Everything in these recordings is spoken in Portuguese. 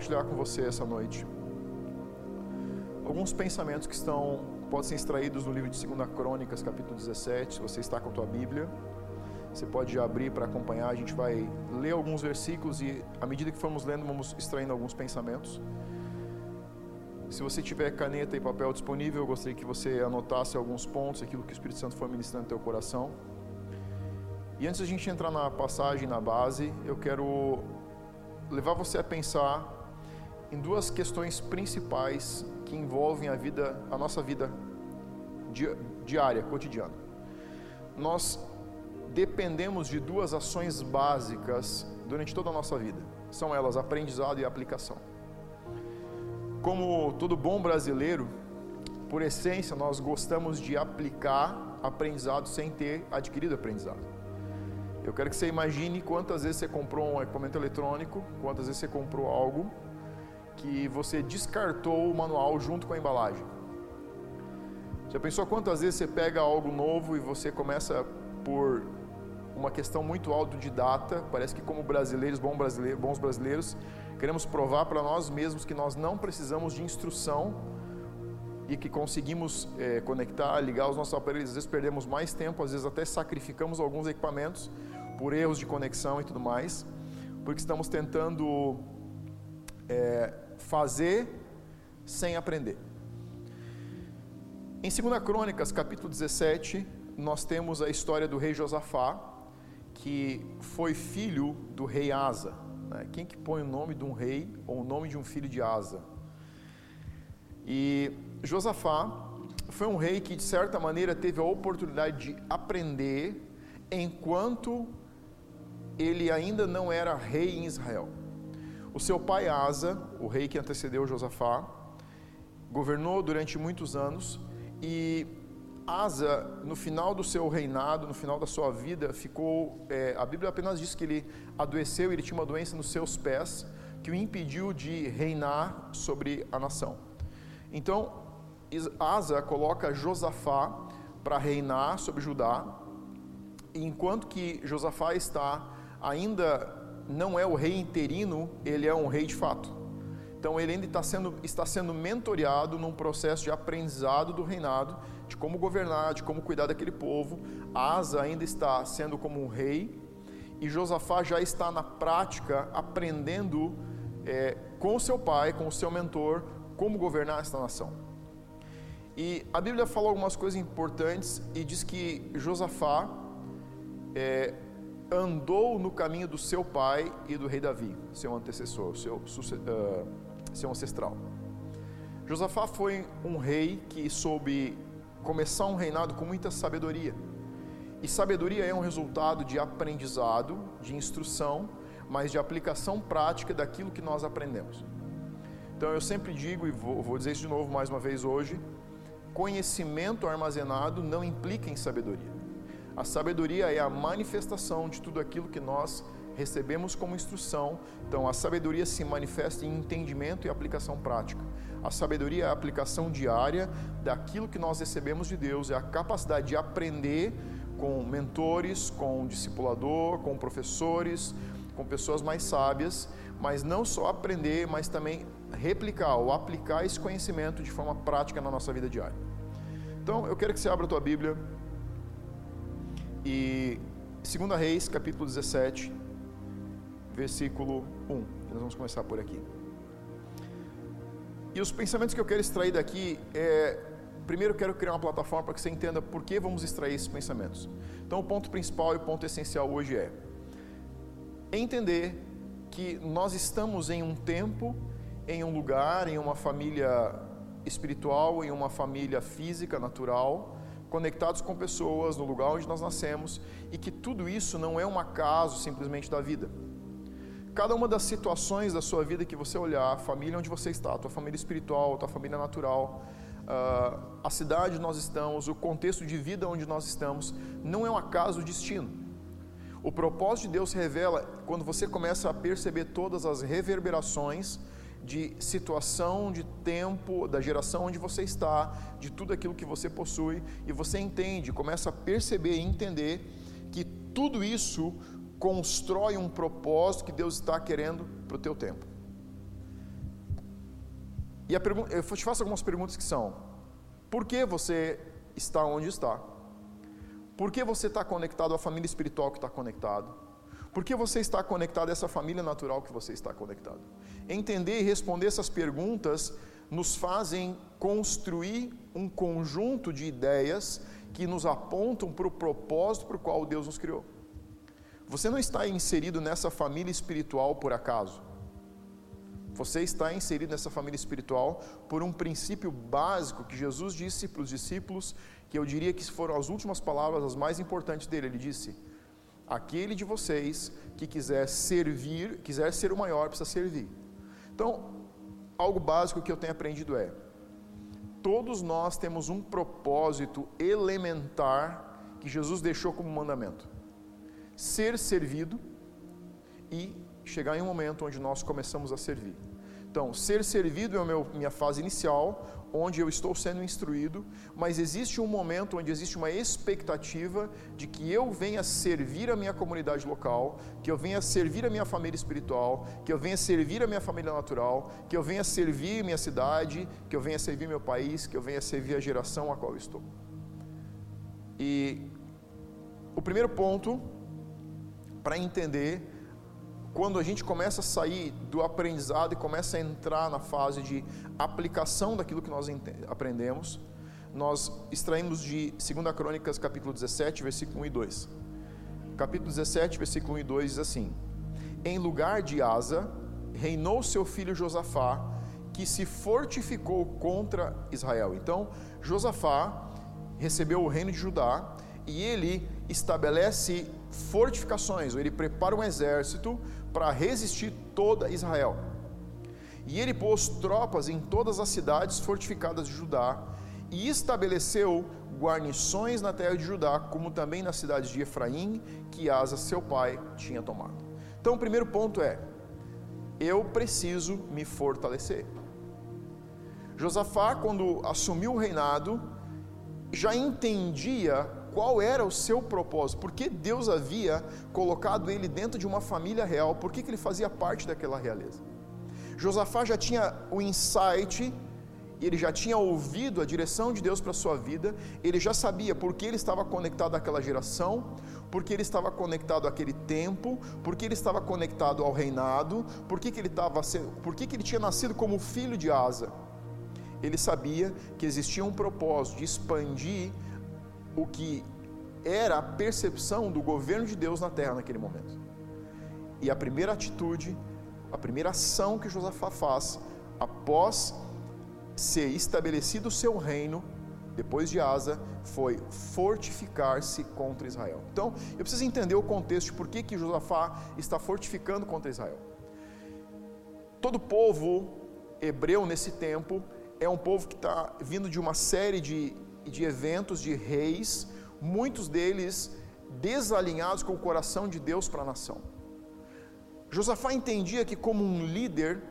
compartilhar com você essa noite alguns pensamentos que estão podem ser extraídos no livro de 2 Crônicas, capítulo 17. Se você está com a tua Bíblia, você pode abrir para acompanhar. A gente vai ler alguns versículos e, à medida que formos lendo, vamos extraindo alguns pensamentos. Se você tiver caneta e papel disponível, eu gostaria que você anotasse alguns pontos, aquilo que o Espírito Santo for ministrando no teu coração. E antes a gente entrar na passagem, na base, eu quero levar você a pensar em duas questões principais que envolvem a vida, a nossa vida diária, cotidiana. Nós dependemos de duas ações básicas durante toda a nossa vida. São elas aprendizado e aplicação. Como todo bom brasileiro, por essência, nós gostamos de aplicar aprendizado sem ter adquirido aprendizado. Eu quero que você imagine quantas vezes você comprou um equipamento eletrônico, quantas vezes você comprou algo que você descartou o manual junto com a embalagem. Já pensou quantas vezes você pega algo novo e você começa por uma questão muito autodidata, parece que como brasileiros, bons brasileiros, queremos provar para nós mesmos que nós não precisamos de instrução e que conseguimos é, conectar, ligar os nossos aparelhos. Às vezes perdemos mais tempo, às vezes até sacrificamos alguns equipamentos por erros de conexão e tudo mais, porque estamos tentando é, fazer sem aprender. Em 2 Crônicas, capítulo 17, nós temos a história do rei Josafá, que foi filho do rei Asa. Né? Quem que põe o nome de um rei ou o nome de um filho de Asa? E Josafá foi um rei que, de certa maneira, teve a oportunidade de aprender enquanto ele ainda não era rei em Israel. O seu pai Asa, o rei que antecedeu Josafá, governou durante muitos anos e Asa, no final do seu reinado, no final da sua vida, ficou. É, a Bíblia apenas diz que ele adoeceu, ele tinha uma doença nos seus pés que o impediu de reinar sobre a nação. Então, Asa coloca Josafá para reinar sobre Judá, enquanto que Josafá está ainda não é o rei interino, ele é um rei de fato. Então ele ainda está sendo, está sendo mentoreado num processo de aprendizado do reinado, de como governar, de como cuidar daquele povo. Asa ainda está sendo como um rei, e Josafá já está na prática aprendendo é, com seu pai, com o seu mentor, como governar esta nação. E a Bíblia fala algumas coisas importantes e diz que Josafá é, andou no caminho do seu pai e do rei Davi, seu antecessor, seu, uh, seu ancestral. Josafá foi um rei que soube começar um reinado com muita sabedoria. E sabedoria é um resultado de aprendizado, de instrução, mas de aplicação prática daquilo que nós aprendemos. Então eu sempre digo, e vou, vou dizer isso de novo mais uma vez hoje: conhecimento armazenado não implica em sabedoria. A sabedoria é a manifestação de tudo aquilo que nós recebemos como instrução. Então, a sabedoria se manifesta em entendimento e aplicação prática. A sabedoria é a aplicação diária daquilo que nós recebemos de Deus, é a capacidade de aprender com mentores, com discipulador, com professores, com pessoas mais sábias, mas não só aprender, mas também replicar ou aplicar esse conhecimento de forma prática na nossa vida diária. Então, eu quero que você abra a tua Bíblia e 2 Reis, capítulo 17, versículo 1. Nós vamos começar por aqui. E os pensamentos que eu quero extrair daqui é. Primeiro, quero criar uma plataforma para que você entenda por que vamos extrair esses pensamentos. Então, o ponto principal e o ponto essencial hoje é entender que nós estamos em um tempo, em um lugar, em uma família espiritual, em uma família física, natural, conectados com pessoas no lugar onde nós nascemos e que tudo isso não é um acaso simplesmente da vida. Cada uma das situações da sua vida que você olhar, a família onde você está, a tua família espiritual, a tua família natural, uh, a cidade onde nós estamos, o contexto de vida onde nós estamos, não é um acaso o destino. O propósito de Deus revela quando você começa a perceber todas as reverberações de situação, de tempo, da geração onde você está, de tudo aquilo que você possui, e você entende, começa a perceber e entender que tudo isso constrói um propósito que Deus está querendo para o teu tempo. E pergunta, eu te faço algumas perguntas que são: por que você está onde está? Por que você está conectado à família espiritual que está conectado? Por que você está conectado a essa família natural que você está conectado? Entender e responder essas perguntas nos fazem construir um conjunto de ideias que nos apontam para o propósito para o qual Deus nos criou. Você não está inserido nessa família espiritual por acaso. Você está inserido nessa família espiritual por um princípio básico que Jesus disse para os discípulos, que eu diria que foram as últimas palavras, as mais importantes dele. Ele disse: Aquele de vocês que quiser servir, quiser ser o maior, precisa servir. Então, algo básico que eu tenho aprendido é: todos nós temos um propósito elementar que Jesus deixou como mandamento: ser servido e chegar em um momento onde nós começamos a servir. Então, ser servido é a minha fase inicial, onde eu estou sendo instruído, mas existe um momento onde existe uma expectativa de que eu venha servir a minha comunidade local, que eu venha servir a minha família espiritual, que eu venha servir a minha família natural, que eu venha servir minha cidade, que eu venha servir meu país, que eu venha servir a geração a qual eu estou. E o primeiro ponto para entender quando a gente começa a sair do aprendizado e começa a entrar na fase de aplicação daquilo que nós aprendemos, nós extraímos de 2 Crônicas, capítulo 17, versículo 1 e 2. Capítulo 17, versículo 1 e 2 diz assim: Em lugar de Asa, reinou seu filho Josafá, que se fortificou contra Israel. Então, Josafá recebeu o reino de Judá e ele estabelece fortificações, ou ele prepara um exército para resistir toda Israel. E ele pôs tropas em todas as cidades fortificadas de Judá e estabeleceu guarnições na terra de Judá, como também nas cidades de Efraim, que Asa, seu pai, tinha tomado. Então, o primeiro ponto é: eu preciso me fortalecer. Josafá, quando assumiu o reinado, já entendia qual era o seu propósito, por que Deus havia colocado ele dentro de uma família real, por que, que ele fazia parte daquela realeza. Josafá já tinha o insight, ele já tinha ouvido a direção de Deus para a sua vida, ele já sabia por que ele estava conectado àquela geração, porque ele estava conectado àquele tempo, porque ele estava conectado ao reinado, porque que ele estava, por que ele tinha nascido como filho de Asa. Ele sabia que existia um propósito de expandir o que era a percepção do governo de Deus na terra naquele momento. E a primeira atitude, a primeira ação que Josafá faz, após ser estabelecido o seu reino, depois de Asa, foi fortificar-se contra Israel. Então, eu preciso entender o contexto de por que, que Josafá está fortificando contra Israel. Todo povo hebreu nesse tempo é um povo que está vindo de uma série de de eventos de reis, muitos deles desalinhados com o coração de Deus para a nação. Josafá entendia que, como um líder,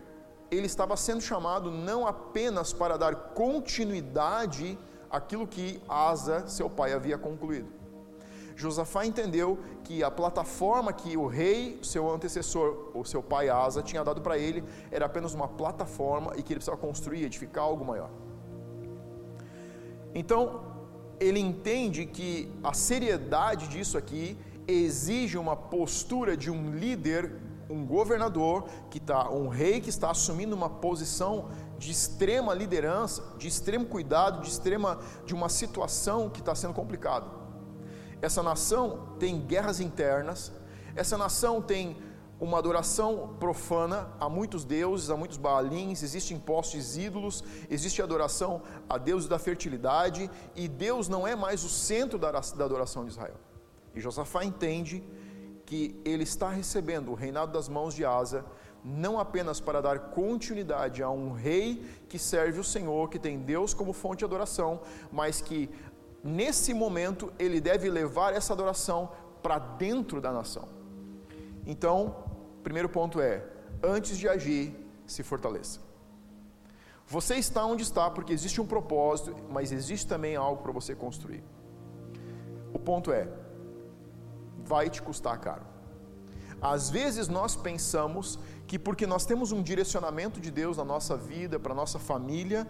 ele estava sendo chamado não apenas para dar continuidade àquilo que Asa, seu pai, havia concluído. Josafá entendeu que a plataforma que o rei, seu antecessor, o seu pai Asa, tinha dado para ele, era apenas uma plataforma e que ele precisava construir, edificar algo maior. Então, ele entende que a seriedade disso aqui exige uma postura de um líder, um governador, que está, um rei que está assumindo uma posição de extrema liderança, de extremo cuidado, de extrema de uma situação que está sendo complicada. Essa nação tem guerras internas, essa nação tem uma adoração profana a muitos deuses, a muitos baalins, existem postes ídolos, existe adoração a deuses da fertilidade, e Deus não é mais o centro da adoração de Israel. E Josafá entende que ele está recebendo o reinado das mãos de Asa, não apenas para dar continuidade a um rei que serve o Senhor, que tem Deus como fonte de adoração, mas que nesse momento ele deve levar essa adoração para dentro da nação. Então, primeiro ponto é: antes de agir, se fortaleça. Você está onde está porque existe um propósito, mas existe também algo para você construir. O ponto é: vai te custar caro. Às vezes nós pensamos que porque nós temos um direcionamento de Deus na nossa vida, para nossa família,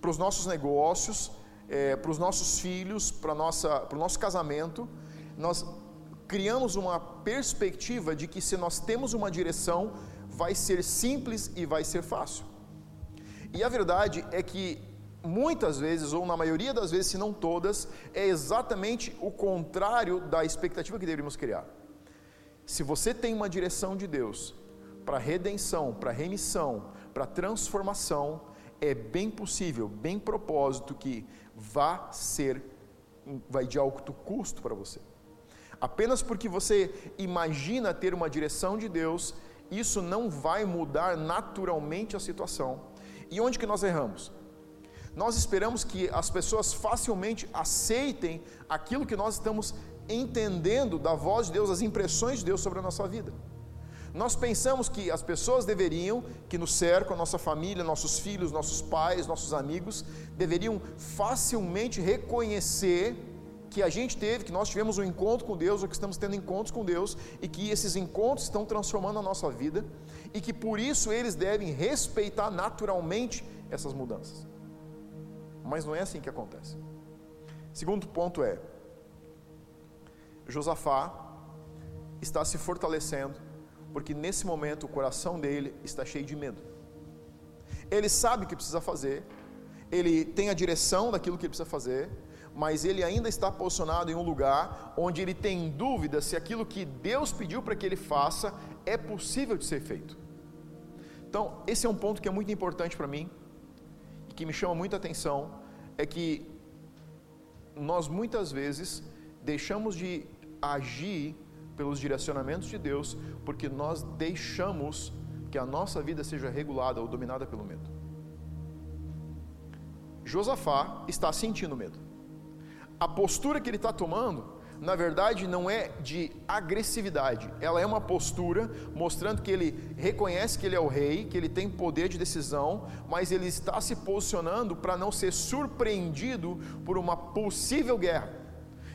para os nossos negócios, é, para os nossos filhos, para, para o nosso casamento, nós criamos uma perspectiva de que se nós temos uma direção, vai ser simples e vai ser fácil. E a verdade é que muitas vezes, ou na maioria das vezes, se não todas, é exatamente o contrário da expectativa que deveríamos criar. Se você tem uma direção de Deus para redenção, para remissão, para transformação, é bem possível, bem propósito que vá ser, vai de alto custo para você. Apenas porque você imagina ter uma direção de Deus, isso não vai mudar naturalmente a situação. E onde que nós erramos? Nós esperamos que as pessoas facilmente aceitem aquilo que nós estamos entendendo da voz de Deus, as impressões de Deus sobre a nossa vida. Nós pensamos que as pessoas deveriam, que nos cercam, a nossa família, nossos filhos, nossos pais, nossos amigos, deveriam facilmente reconhecer que a gente teve, que nós tivemos um encontro com Deus, ou que estamos tendo encontros com Deus, e que esses encontros estão transformando a nossa vida, e que por isso eles devem respeitar naturalmente essas mudanças. Mas não é assim que acontece. Segundo ponto é: Josafá está se fortalecendo, porque nesse momento o coração dele está cheio de medo. Ele sabe o que precisa fazer, ele tem a direção daquilo que ele precisa fazer, mas ele ainda está posicionado em um lugar onde ele tem dúvida se aquilo que Deus pediu para que ele faça é possível de ser feito. Então, esse é um ponto que é muito importante para mim e que me chama muita atenção, é que nós muitas vezes deixamos de agir pelos direcionamentos de Deus, porque nós deixamos que a nossa vida seja regulada ou dominada pelo medo. Josafá está sentindo medo. A postura que ele está tomando, na verdade, não é de agressividade, ela é uma postura mostrando que ele reconhece que ele é o rei, que ele tem poder de decisão, mas ele está se posicionando para não ser surpreendido por uma possível guerra.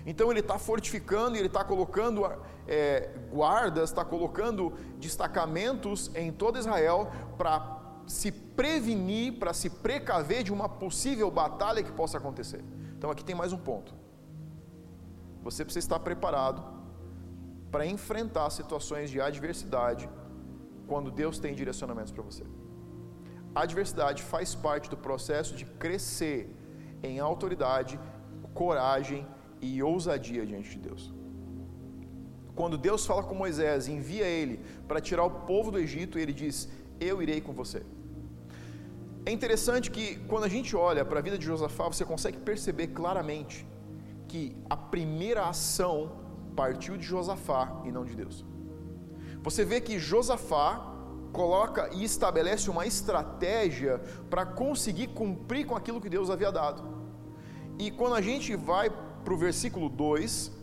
Então ele está fortificando ele está colocando é, guardas, está colocando destacamentos em todo Israel para se prevenir, para se precaver de uma possível batalha que possa acontecer. Então aqui tem mais um ponto. Você precisa estar preparado para enfrentar situações de adversidade quando Deus tem direcionamentos para você. A adversidade faz parte do processo de crescer em autoridade, coragem e ousadia diante de Deus. Quando Deus fala com Moisés, envia ele para tirar o povo do Egito, ele diz: Eu irei com você. É interessante que quando a gente olha para a vida de Josafá, você consegue perceber claramente que a primeira ação partiu de Josafá e não de Deus. Você vê que Josafá coloca e estabelece uma estratégia para conseguir cumprir com aquilo que Deus havia dado. E quando a gente vai para o versículo 2,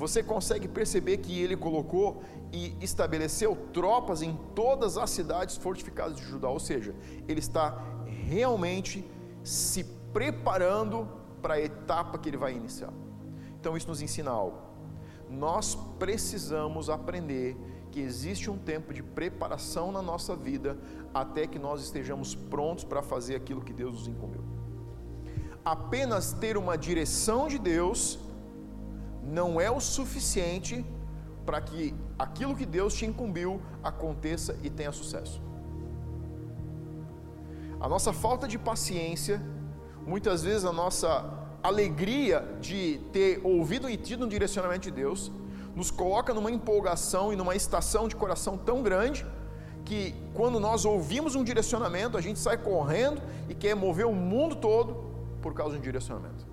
você consegue perceber que ele colocou e estabeleceu tropas em todas as cidades fortificadas de Judá, ou seja, ele está realmente se preparando para a etapa que ele vai iniciar. Então isso nos ensina algo. Nós precisamos aprender que existe um tempo de preparação na nossa vida até que nós estejamos prontos para fazer aquilo que Deus nos incumbiu apenas ter uma direção de Deus não é o suficiente para que aquilo que Deus te incumbiu aconteça e tenha sucesso. A nossa falta de paciência, muitas vezes a nossa alegria de ter ouvido e tido um direcionamento de Deus, nos coloca numa empolgação e numa estação de coração tão grande que quando nós ouvimos um direcionamento, a gente sai correndo e quer mover o mundo todo por causa de um direcionamento.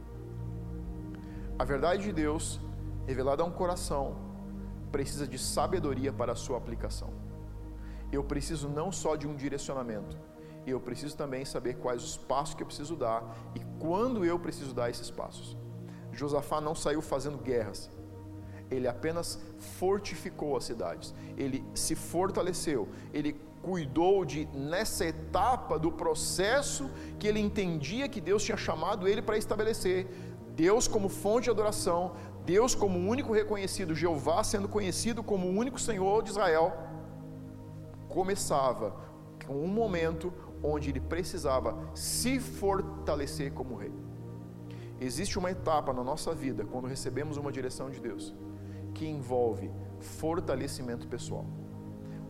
A verdade de Deus, revelada a um coração, precisa de sabedoria para a sua aplicação. Eu preciso não só de um direcionamento, eu preciso também saber quais os passos que eu preciso dar e quando eu preciso dar esses passos. Josafá não saiu fazendo guerras, ele apenas fortificou as cidades, ele se fortaleceu, ele cuidou de, nessa etapa do processo que ele entendia que Deus tinha chamado ele para estabelecer, Deus como fonte de adoração, Deus como único reconhecido, Jeová sendo conhecido como o único Senhor de Israel, começava com um momento onde ele precisava se fortalecer como rei. Existe uma etapa na nossa vida, quando recebemos uma direção de Deus, que envolve fortalecimento pessoal.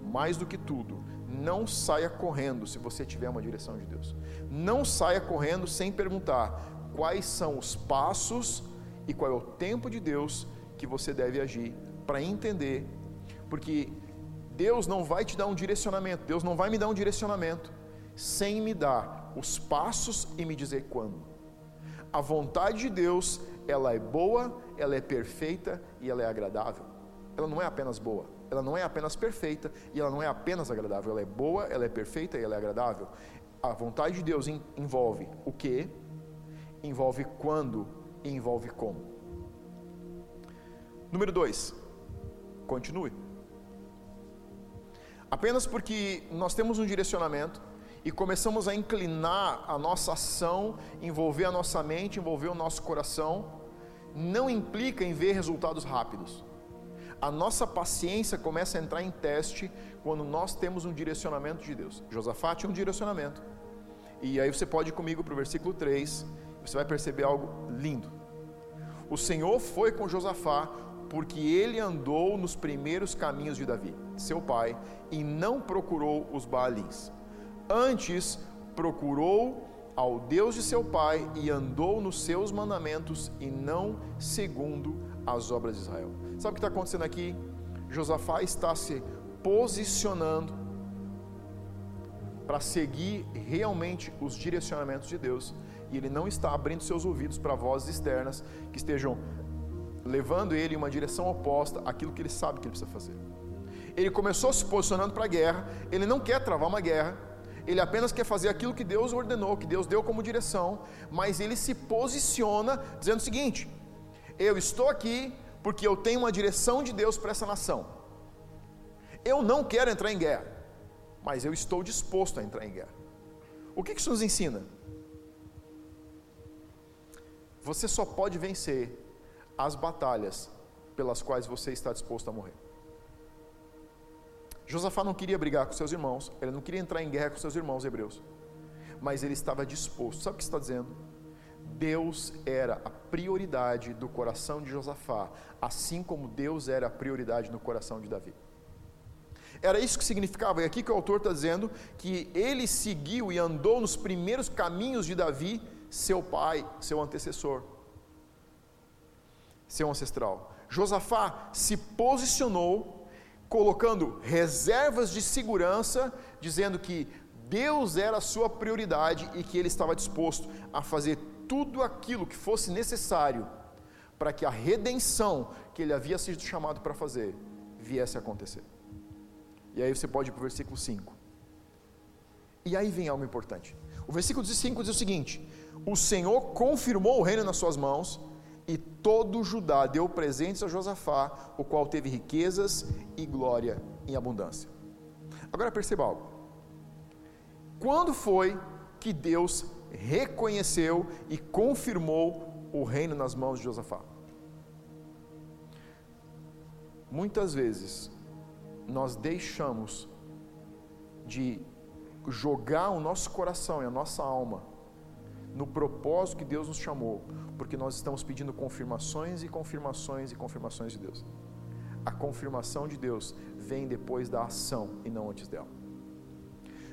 Mais do que tudo, não saia correndo se você tiver uma direção de Deus. Não saia correndo sem perguntar quais são os passos e qual é o tempo de Deus que você deve agir para entender, porque Deus não vai te dar um direcionamento, Deus não vai me dar um direcionamento sem me dar os passos e me dizer quando. A vontade de Deus, ela é boa, ela é perfeita e ela é agradável. Ela não é apenas boa, ela não é apenas perfeita e ela não é apenas agradável. Ela é boa, ela é perfeita e ela é agradável. A vontade de Deus envolve o que, envolve quando e envolve como. Número 2. Continue. Apenas porque nós temos um direcionamento, e começamos a inclinar a nossa ação, envolver a nossa mente, envolver o nosso coração, não implica em ver resultados rápidos. A nossa paciência começa a entrar em teste quando nós temos um direcionamento de Deus. Josafá tinha um direcionamento. E aí você pode ir comigo para o versículo 3, você vai perceber algo lindo. O Senhor foi com Josafá porque ele andou nos primeiros caminhos de Davi, seu pai, e não procurou os Baalins. Antes, procurou ao Deus de seu pai e andou nos seus mandamentos e não segundo as obras de Israel. Sabe o que está acontecendo aqui? Josafá está se posicionando para seguir realmente os direcionamentos de Deus e ele não está abrindo seus ouvidos para vozes externas que estejam levando ele em uma direção oposta àquilo que ele sabe que ele precisa fazer. Ele começou se posicionando para a guerra, ele não quer travar uma guerra, ele apenas quer fazer aquilo que Deus ordenou, que Deus deu como direção, mas ele se posiciona dizendo o seguinte: eu estou aqui porque eu tenho uma direção de Deus para essa nação. Eu não quero entrar em guerra, mas eu estou disposto a entrar em guerra. O que isso nos ensina? Você só pode vencer as batalhas pelas quais você está disposto a morrer. Josafá não queria brigar com seus irmãos, ele não queria entrar em guerra com seus irmãos hebreus, mas ele estava disposto. Sabe o que está dizendo? Deus era a prioridade do coração de Josafá, assim como Deus era a prioridade no coração de Davi. Era isso que significava, e aqui que o autor está dizendo que ele seguiu e andou nos primeiros caminhos de Davi, seu pai, seu antecessor, seu ancestral. Josafá se posicionou colocando reservas de segurança, dizendo que Deus era a sua prioridade e que ele estava disposto a fazer tudo aquilo que fosse necessário para que a redenção que ele havia sido chamado para fazer viesse a acontecer. E aí você pode ir para o versículo 5. E aí vem algo importante. O versículo 5 diz o seguinte: O Senhor confirmou o reino nas suas mãos e todo Judá deu presentes a Josafá, o qual teve riquezas e glória em abundância. Agora perceba algo. Quando foi que Deus reconheceu e confirmou o reino nas mãos de Josafá? Muitas vezes nós deixamos de jogar o nosso coração e a nossa alma no propósito que Deus nos chamou, porque nós estamos pedindo confirmações e confirmações e confirmações de Deus. A confirmação de Deus vem depois da ação e não antes dela.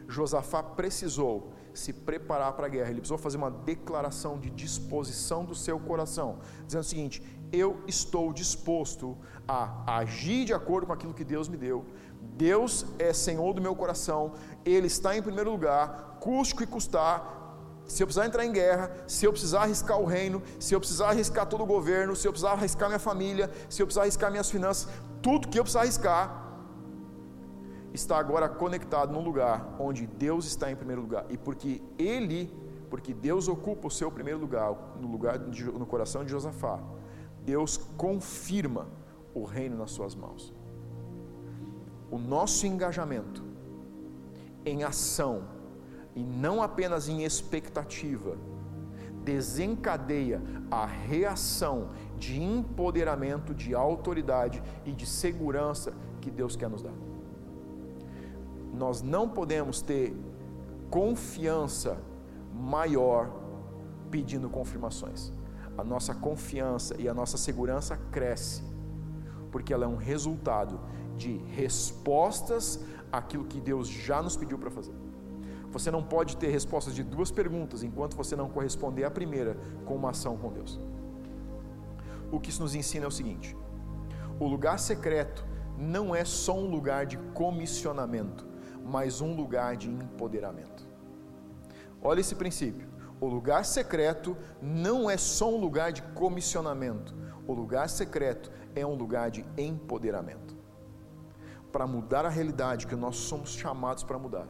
Josafá precisou se preparar para a guerra, ele precisou fazer uma declaração de disposição do seu coração, dizendo o seguinte: eu estou disposto a agir de acordo com aquilo que Deus me deu. Deus é Senhor do meu coração, Ele está em primeiro lugar, custe o que custar, se eu precisar entrar em guerra, se eu precisar arriscar o reino, se eu precisar arriscar todo o governo, se eu precisar arriscar minha família, se eu precisar arriscar minhas finanças, tudo que eu precisar arriscar, está agora conectado num lugar onde Deus está em primeiro lugar. E porque Ele, porque Deus ocupa o seu primeiro lugar, no lugar de, no coração de Josafá, Deus confirma o reino nas suas mãos. O nosso engajamento em ação e não apenas em expectativa, desencadeia a reação de empoderamento, de autoridade e de segurança que Deus quer nos dar. nós não podemos ter confiança maior pedindo confirmações. A nossa confiança e a nossa segurança cresce, porque ela é um resultado de respostas àquilo que Deus já nos pediu para fazer. Você não pode ter respostas de duas perguntas enquanto você não corresponder à primeira com uma ação com Deus. O que isso nos ensina é o seguinte: o lugar secreto não é só um lugar de comissionamento, mas um lugar de empoderamento. Olha esse princípio. O lugar secreto não é só um lugar de comissionamento, o lugar secreto é um lugar de empoderamento. Para mudar a realidade que nós somos chamados para mudar,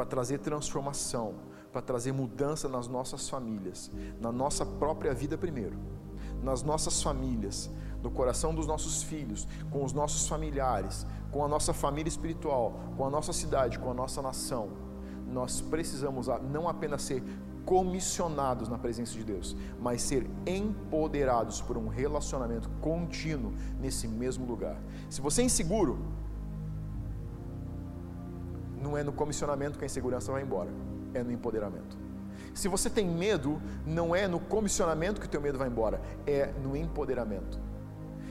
para trazer transformação, para trazer mudança nas nossas famílias, na nossa própria vida primeiro, nas nossas famílias, no coração dos nossos filhos, com os nossos familiares, com a nossa família espiritual, com a nossa cidade, com a nossa nação. Nós precisamos não apenas ser comissionados na presença de Deus, mas ser empoderados por um relacionamento contínuo nesse mesmo lugar. Se você é inseguro, não é no comissionamento que a insegurança vai embora, é no empoderamento. Se você tem medo, não é no comissionamento que o teu medo vai embora, é no empoderamento.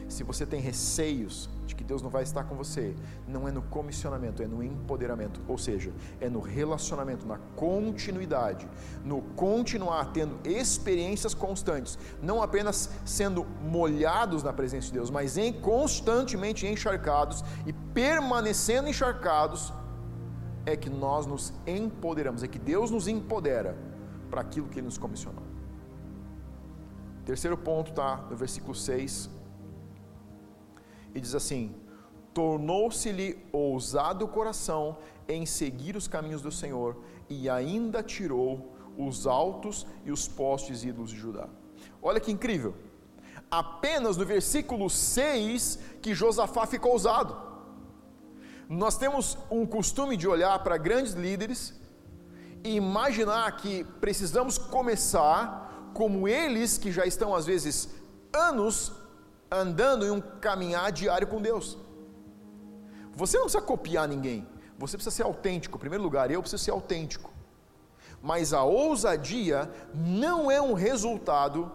Se você tem receios de que Deus não vai estar com você, não é no comissionamento, é no empoderamento, ou seja, é no relacionamento, na continuidade, no continuar tendo experiências constantes, não apenas sendo molhados na presença de Deus, mas em constantemente encharcados e permanecendo encharcados, é que nós nos empoderamos, é que Deus nos empodera para aquilo que Ele nos comissionou. Terceiro ponto está no versículo 6 e diz assim: Tornou-se-lhe ousado o coração em seguir os caminhos do Senhor, e ainda tirou os altos e os postes ídolos de Judá. Olha que incrível! Apenas no versículo 6 que Josafá ficou ousado. Nós temos um costume de olhar para grandes líderes e imaginar que precisamos começar como eles que já estão às vezes anos andando em um caminhar diário com Deus. Você não precisa copiar ninguém, você precisa ser autêntico. Em primeiro lugar, eu preciso ser autêntico. Mas a ousadia não é um resultado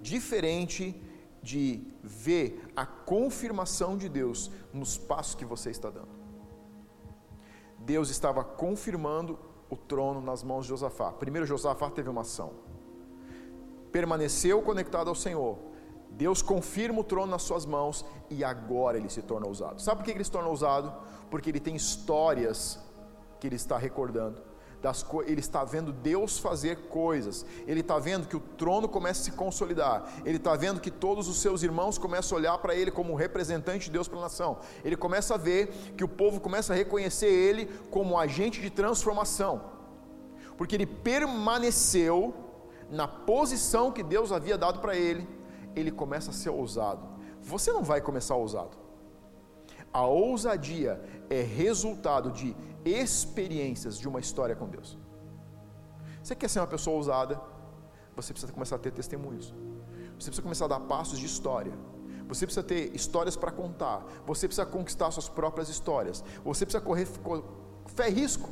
diferente de ver a confirmação de Deus nos passos que você está dando. Deus estava confirmando o trono nas mãos de Josafá. Primeiro, Josafá teve uma ação, permaneceu conectado ao Senhor, Deus confirma o trono nas suas mãos e agora ele se torna ousado. Sabe por que ele se torna ousado? Porque ele tem histórias que ele está recordando. Das ele está vendo Deus fazer coisas, ele está vendo que o trono começa a se consolidar, ele está vendo que todos os seus irmãos começam a olhar para ele como representante de Deus para a nação, ele começa a ver que o povo começa a reconhecer ele como agente de transformação, porque ele permaneceu na posição que Deus havia dado para ele, ele começa a ser ousado. Você não vai começar ousado. A ousadia é resultado de experiências de uma história com Deus. Você quer ser uma pessoa ousada? Você precisa começar a ter testemunhos. Você precisa começar a dar passos de história. Você precisa ter histórias para contar. Você precisa conquistar suas próprias histórias. Você precisa correr fé risco.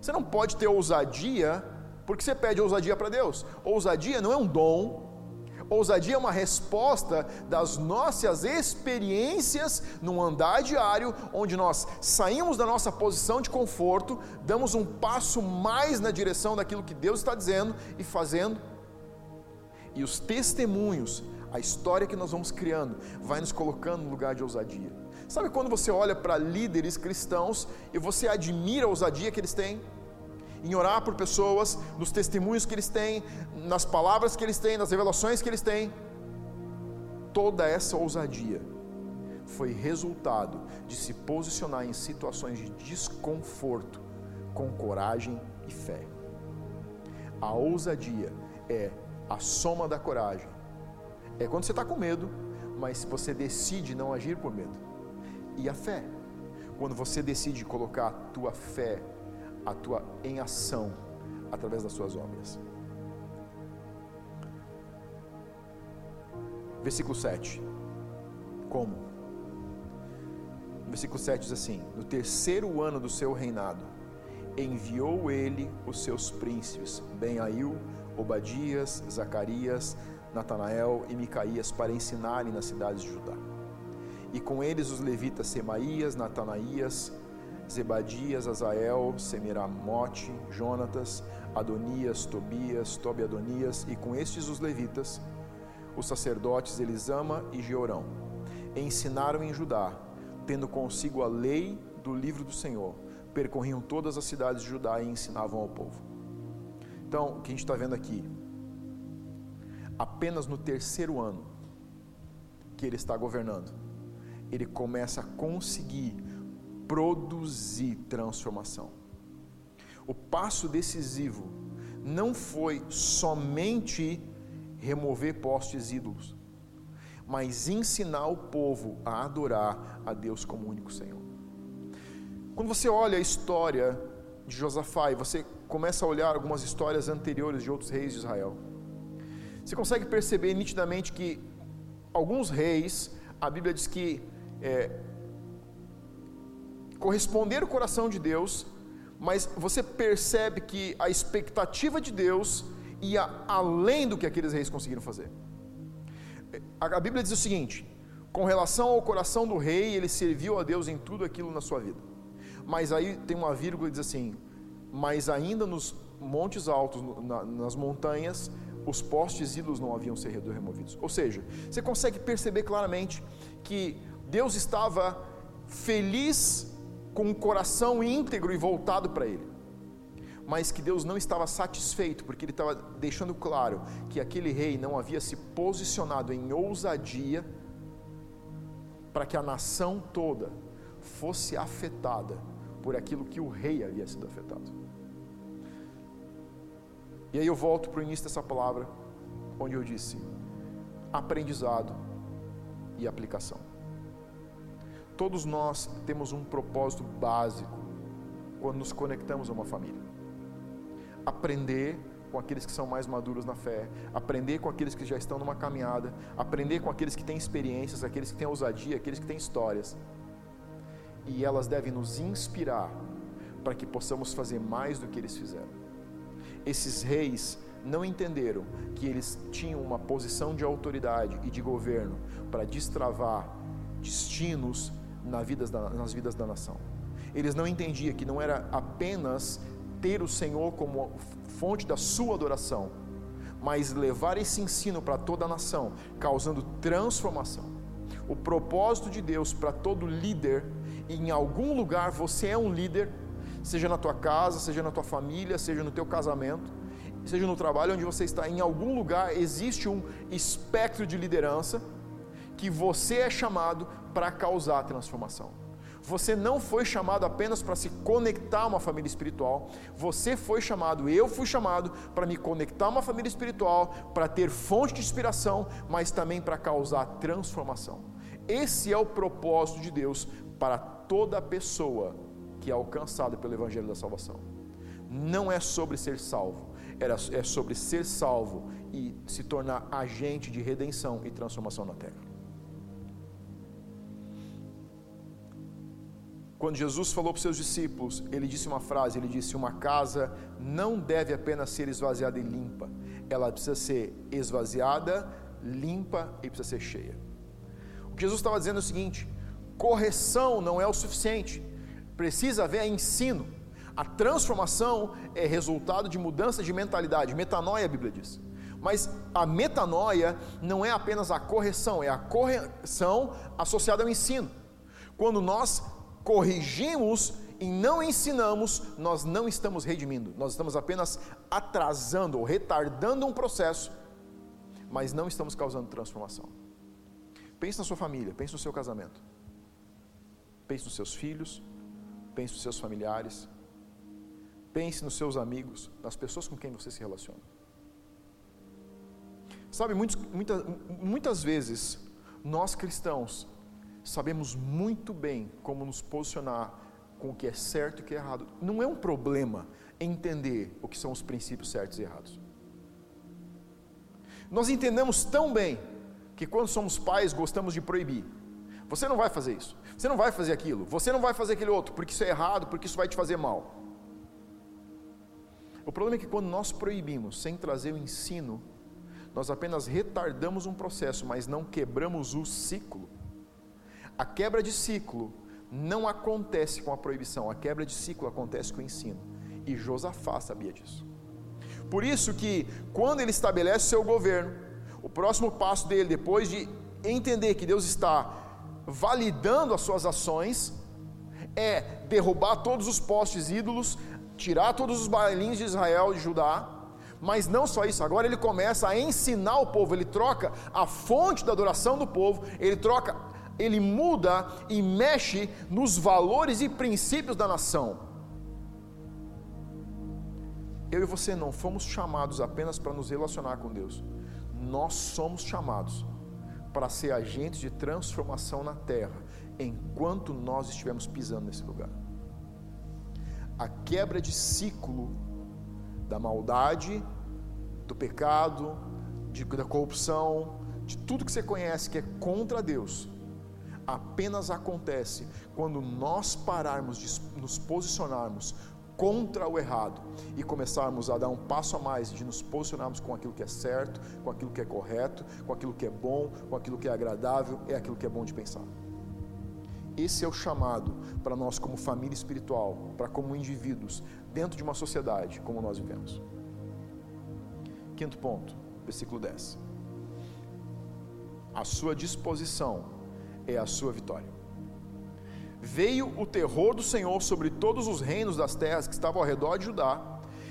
Você não pode ter ousadia porque você pede ousadia para Deus. Ousadia não é um dom, Ousadia é uma resposta das nossas experiências num andar diário, onde nós saímos da nossa posição de conforto, damos um passo mais na direção daquilo que Deus está dizendo e fazendo. E os testemunhos, a história que nós vamos criando, vai nos colocando no lugar de ousadia. Sabe quando você olha para líderes cristãos e você admira a ousadia que eles têm? Em orar por pessoas, nos testemunhos que eles têm, nas palavras que eles têm, nas revelações que eles têm. Toda essa ousadia foi resultado de se posicionar em situações de desconforto com coragem e fé. A ousadia é a soma da coragem. É quando você está com medo, mas você decide não agir por medo. E a fé, quando você decide colocar a tua fé atua em ação através das suas obras. Versículo 7. Como? versículo 7 diz assim: No terceiro ano do seu reinado, enviou ele os seus príncipes, Benaiu, Obadias, Zacarias, Natanael e Micaías, para ensinarem nas cidades de Judá. E com eles os levitas Semaías, Natanaías, Zebadias, Azael, Semiramote, Jonatas, Adonias, Tobias, Tobiadonias, e com estes os levitas, os sacerdotes Elisama e Georão. ensinaram em Judá, tendo consigo a lei do livro do Senhor, percorriam todas as cidades de Judá e ensinavam ao povo. Então, o que a gente está vendo aqui? Apenas no terceiro ano que ele está governando, ele começa a conseguir produzir transformação. O passo decisivo não foi somente remover postes ídolos, mas ensinar o povo a adorar a Deus como único Senhor. Quando você olha a história de Josafá e você começa a olhar algumas histórias anteriores de outros reis de Israel, você consegue perceber nitidamente que alguns reis, a Bíblia diz que é, corresponderam o coração de Deus, mas você percebe que a expectativa de Deus ia além do que aqueles reis conseguiram fazer. A Bíblia diz o seguinte: com relação ao coração do rei, ele serviu a Deus em tudo aquilo na sua vida. Mas aí tem uma vírgula que diz assim: mas ainda nos montes altos, nas montanhas, os postes ídolos não haviam sido removidos. Ou seja, você consegue perceber claramente que Deus estava feliz com o coração íntegro e voltado para Ele mas que Deus não estava satisfeito, porque Ele estava deixando claro que aquele rei não havia se posicionado em ousadia para que a nação toda fosse afetada por aquilo que o rei havia sido afetado. E aí eu volto para o início dessa palavra, onde eu disse: aprendizado e aplicação. Todos nós temos um propósito básico quando nos conectamos a uma família aprender com aqueles que são mais maduros na fé, aprender com aqueles que já estão numa caminhada, aprender com aqueles que têm experiências, aqueles que têm ousadia, aqueles que têm histórias. E elas devem nos inspirar para que possamos fazer mais do que eles fizeram. Esses reis não entenderam que eles tinham uma posição de autoridade e de governo para destravar destinos nas vidas da, nas vidas da nação. Eles não entendiam que não era apenas ter o Senhor como fonte da sua adoração, mas levar esse ensino para toda a nação, causando transformação. O propósito de Deus para todo líder, em algum lugar você é um líder, seja na tua casa, seja na tua família, seja no teu casamento, seja no trabalho onde você está, em algum lugar existe um espectro de liderança que você é chamado para causar transformação. Você não foi chamado apenas para se conectar a uma família espiritual, você foi chamado, eu fui chamado para me conectar a uma família espiritual, para ter fonte de inspiração, mas também para causar transformação. Esse é o propósito de Deus para toda pessoa que é alcançada pelo Evangelho da Salvação. Não é sobre ser salvo, é sobre ser salvo e se tornar agente de redenção e transformação na terra. Quando Jesus falou para os seus discípulos, ele disse uma frase: ele disse, Uma casa não deve apenas ser esvaziada e limpa, ela precisa ser esvaziada, limpa e precisa ser cheia. O que Jesus estava dizendo é o seguinte: correção não é o suficiente, precisa haver ensino. A transformação é resultado de mudança de mentalidade, metanoia, a Bíblia diz. Mas a metanoia não é apenas a correção, é a correção associada ao ensino. Quando nós corrigimos e não ensinamos, nós não estamos redimindo, nós estamos apenas atrasando ou retardando um processo, mas não estamos causando transformação. Pense na sua família, pense no seu casamento, pense nos seus filhos, pense nos seus familiares, pense nos seus amigos, nas pessoas com quem você se relaciona. Sabe, muitos, muita, muitas vezes nós cristãos sabemos muito bem como nos posicionar com o que é certo e o que é errado. Não é um problema entender o que são os princípios certos e errados. Nós entendemos tão bem que quando somos pais gostamos de proibir. Você não vai fazer isso. Você não vai fazer aquilo. Você não vai fazer aquele outro, porque isso é errado, porque isso vai te fazer mal. O problema é que quando nós proibimos sem trazer o ensino, nós apenas retardamos um processo, mas não quebramos o ciclo. A quebra de ciclo não acontece com a proibição, a quebra de ciclo acontece com o ensino. E Josafá sabia disso. Por isso que quando ele estabelece seu governo, o próximo passo dele, depois de entender que Deus está validando as suas ações, é derrubar todos os postes ídolos, tirar todos os bailinhos de Israel e Judá, mas não só isso, agora ele começa a ensinar o povo, ele troca a fonte da adoração do povo, ele troca, ele muda e mexe nos valores e princípios da nação. Eu e você não fomos chamados apenas para nos relacionar com Deus, nós somos chamados para ser agentes de transformação na terra, enquanto nós estivermos pisando nesse lugar. A quebra de ciclo da maldade, do pecado, de, da corrupção, de tudo que você conhece que é contra Deus, apenas acontece quando nós pararmos de nos posicionarmos contra o errado e começarmos a dar um passo a mais de nos posicionarmos com aquilo que é certo, com aquilo que é correto, com aquilo que é bom, com aquilo que é agradável, é aquilo que é bom de pensar. Esse é o chamado para nós, como família espiritual, para como indivíduos, dentro de uma sociedade como nós vivemos. Quinto ponto, versículo 10. A sua disposição é a sua vitória veio o terror do Senhor sobre todos os reinos das terras que estavam ao redor de Judá,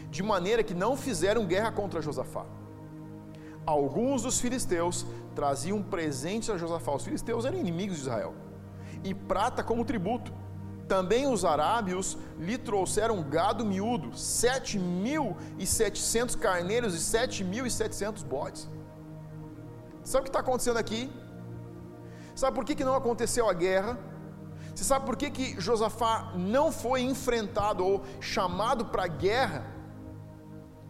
de maneira que não fizeram guerra contra Josafá. Alguns dos filisteus traziam presentes a Josafá. Os filisteus eram inimigos de Israel. E prata como tributo. Também os arábios lhe trouxeram gado miúdo, sete mil e setecentos carneiros e sete mil e setecentos bodes. Sabe o que está acontecendo aqui? Sabe por que, que não aconteceu a guerra? Você sabe por que, que Josafá não foi enfrentado ou chamado para a guerra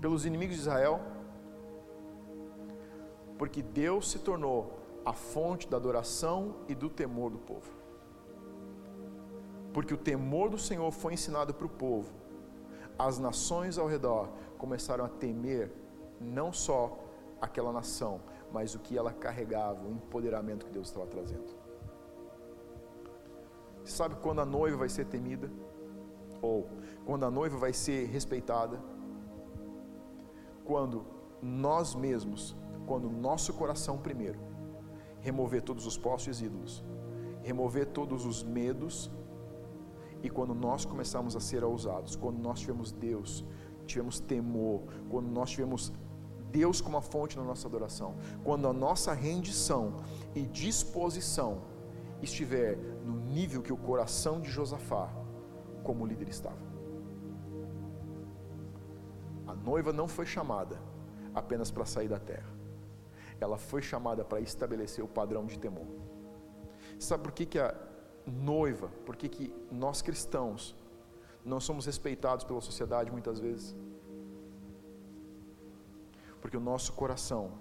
pelos inimigos de Israel? Porque Deus se tornou a fonte da adoração e do temor do povo. Porque o temor do Senhor foi ensinado para o povo, as nações ao redor começaram a temer não só aquela nação, mas o que ela carregava, o empoderamento que Deus estava trazendo. Sabe quando a noiva vai ser temida? Ou quando a noiva vai ser respeitada? Quando nós mesmos, quando nosso coração primeiro, remover todos os postos ídolos, remover todos os medos, e quando nós começamos a ser ousados, quando nós tivemos Deus, tivemos temor, quando nós tivemos Deus como a fonte da nossa adoração, quando a nossa rendição e disposição estiver no nível que o coração de Josafá, como líder, estava. A noiva não foi chamada apenas para sair da terra, ela foi chamada para estabelecer o padrão de temor. Sabe por que, que a noiva, por que, que nós cristãos não somos respeitados pela sociedade muitas vezes? Porque o nosso coração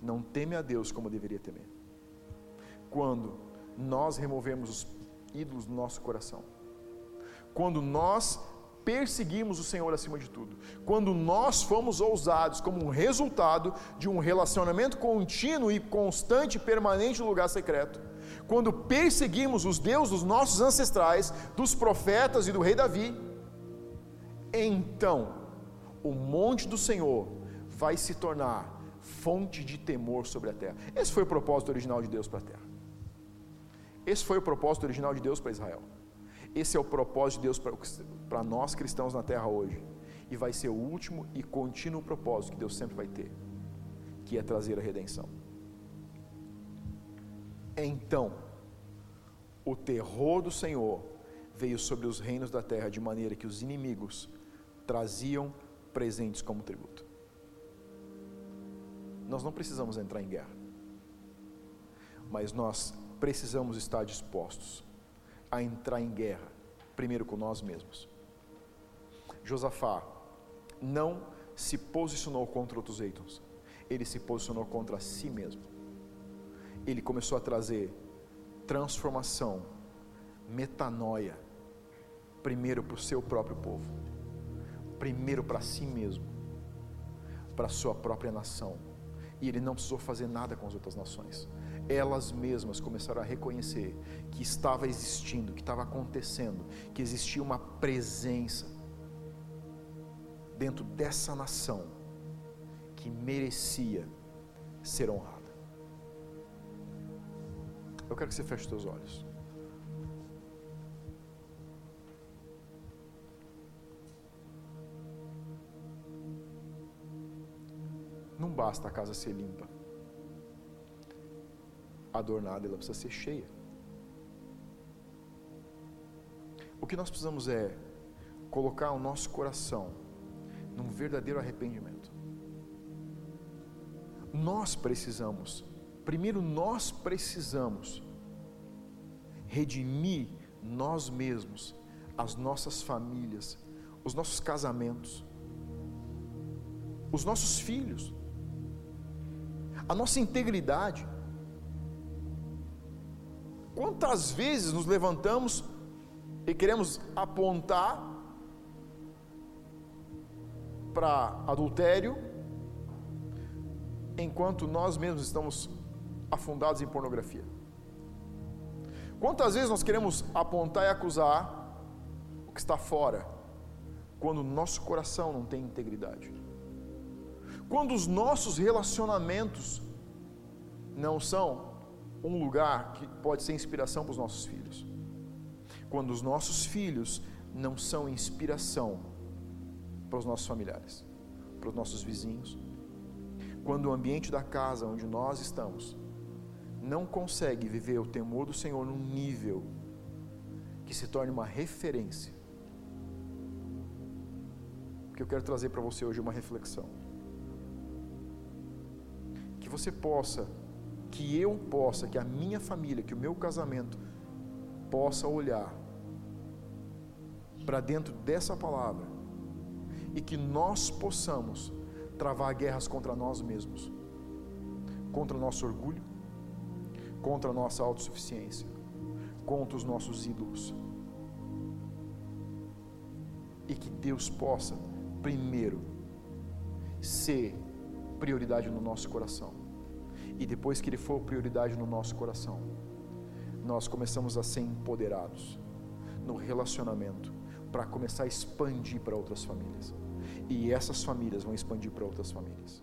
não teme a Deus como deveria temer. Quando nós removemos os ídolos do nosso coração. Quando nós perseguimos o Senhor acima de tudo. Quando nós fomos ousados como um resultado de um relacionamento contínuo e constante permanente no lugar secreto. Quando perseguimos os deuses dos nossos ancestrais, dos profetas e do rei Davi, então o monte do Senhor vai se tornar fonte de temor sobre a terra. Esse foi o propósito original de Deus para a terra. Esse foi o propósito original de Deus para Israel. Esse é o propósito de Deus para nós cristãos na terra hoje. E vai ser o último e contínuo propósito que Deus sempre vai ter, que é trazer a redenção. Então, o terror do Senhor veio sobre os reinos da terra de maneira que os inimigos traziam presentes como tributo. Nós não precisamos entrar em guerra, mas nós precisamos estar dispostos a entrar em guerra, primeiro com nós mesmos. Josafá não se posicionou contra outros reinos, ele se posicionou contra si mesmo. Ele começou a trazer transformação, metanoia, primeiro para o seu próprio povo, primeiro para si mesmo, para a sua própria nação. E ele não precisou fazer nada com as outras nações. Elas mesmas começaram a reconhecer que estava existindo, que estava acontecendo, que existia uma presença dentro dessa nação que merecia ser honrada. Eu quero que você feche os teus olhos. Não basta a casa ser limpa, adornada, ela precisa ser cheia. O que nós precisamos é colocar o nosso coração num verdadeiro arrependimento. Nós precisamos, primeiro nós precisamos redimir nós mesmos, as nossas famílias, os nossos casamentos, os nossos filhos, a nossa integridade. Quantas vezes nos levantamos e queremos apontar para adultério, enquanto nós mesmos estamos afundados em pornografia? Quantas vezes nós queremos apontar e acusar o que está fora, quando nosso coração não tem integridade? Quando os nossos relacionamentos não são um lugar que pode ser inspiração para os nossos filhos. Quando os nossos filhos não são inspiração para os nossos familiares, para os nossos vizinhos. Quando o ambiente da casa onde nós estamos não consegue viver o temor do Senhor num nível que se torne uma referência. Que eu quero trazer para você hoje uma reflexão você possa, que eu possa, que a minha família, que o meu casamento possa olhar para dentro dessa palavra e que nós possamos travar guerras contra nós mesmos, contra o nosso orgulho, contra a nossa autossuficiência, contra os nossos ídolos. E que Deus possa, primeiro, ser prioridade no nosso coração. E depois que Ele for prioridade no nosso coração, nós começamos a ser empoderados no relacionamento para começar a expandir para outras famílias. E essas famílias vão expandir para outras famílias.